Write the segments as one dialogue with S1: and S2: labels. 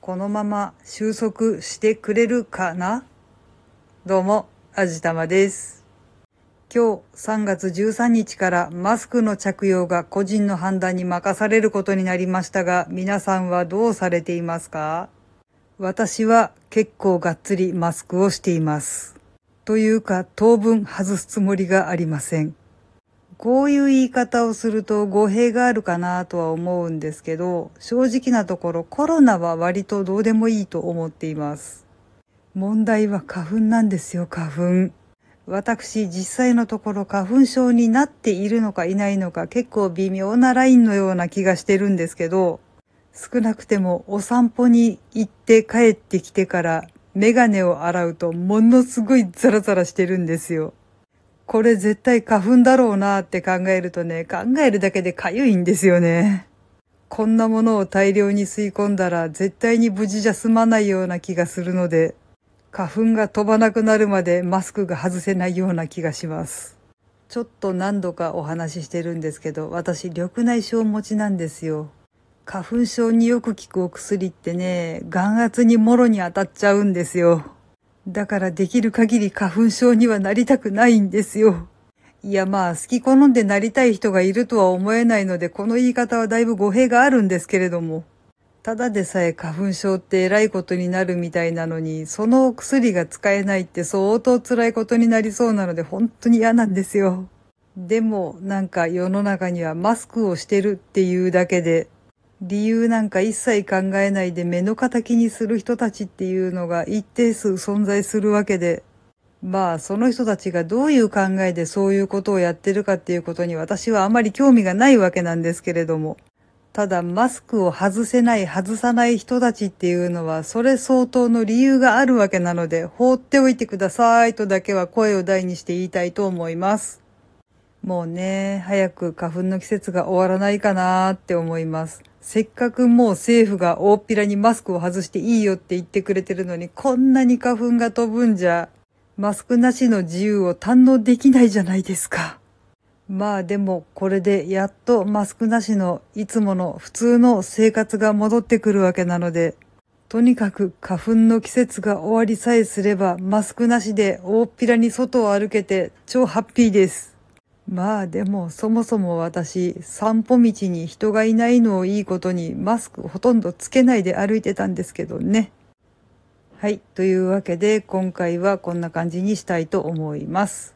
S1: このまま収束してくれるかな？どうも、あじたまです。今日3月13日からマスクの着用が個人の判断に任されることになりましたが、皆さんはどうされていますか？私は結構がっつりマスクをしています。というか、当分外すつもりがありません。こういう言い方をすると語弊があるかなとは思うんですけど、正直なところコロナは割とどうでもいいと思っています。問題は花粉なんですよ、花粉。私、実際のところ花粉症になっているのかいないのか結構微妙なラインのような気がしてるんですけど、少なくてもお散歩に行って帰ってきてからメガネを洗うとものすごいザラザラしてるんですよ。これ絶対花粉だろうなって考えるとね、考えるだけで痒いんですよね。こんなものを大量に吸い込んだら絶対に無事じゃ済まないような気がするので、花粉が飛ばなくなるまでマスクが外せないような気がします。ちょっと何度かお話ししてるんですけど、私緑内障持ちなんですよ。花粉症によく効くお薬ってね、眼圧にもろに当たっちゃうんですよ。だからできる限り花粉症にはなりたくないんですよ。いやまあ好き好んでなりたい人がいるとは思えないのでこの言い方はだいぶ語弊があるんですけれども。ただでさえ花粉症って偉いことになるみたいなのに、その薬が使えないって相当辛いことになりそうなので本当に嫌なんですよ。でもなんか世の中にはマスクをしてるっていうだけで、理由なんか一切考えないで目の敵にする人たちっていうのが一定数存在するわけで、まあその人たちがどういう考えでそういうことをやってるかっていうことに私はあまり興味がないわけなんですけれども、ただマスクを外せない外さない人たちっていうのはそれ相当の理由があるわけなので放っておいてくださいとだけは声を大にして言いたいと思います。もうね、早く花粉の季節が終わらないかなって思います。せっかくもう政府が大っぴらにマスクを外していいよって言ってくれてるのに、こんなに花粉が飛ぶんじゃ、マスクなしの自由を堪能できないじゃないですか。まあでもこれでやっとマスクなしのいつもの普通の生活が戻ってくるわけなので、とにかく花粉の季節が終わりさえすればマスクなしで大っぴらに外を歩けて超ハッピーです。まあでもそもそも私散歩道に人がいないのをいいことにマスクほとんどつけないで歩いてたんですけどね。はい。というわけで今回はこんな感じにしたいと思います。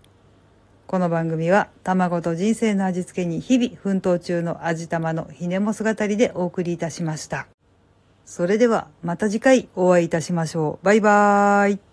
S1: この番組は卵と人生の味付けに日々奮闘中の味玉のひねも姿りでお送りいたしました。それではまた次回お会いいたしましょう。バイバーイ。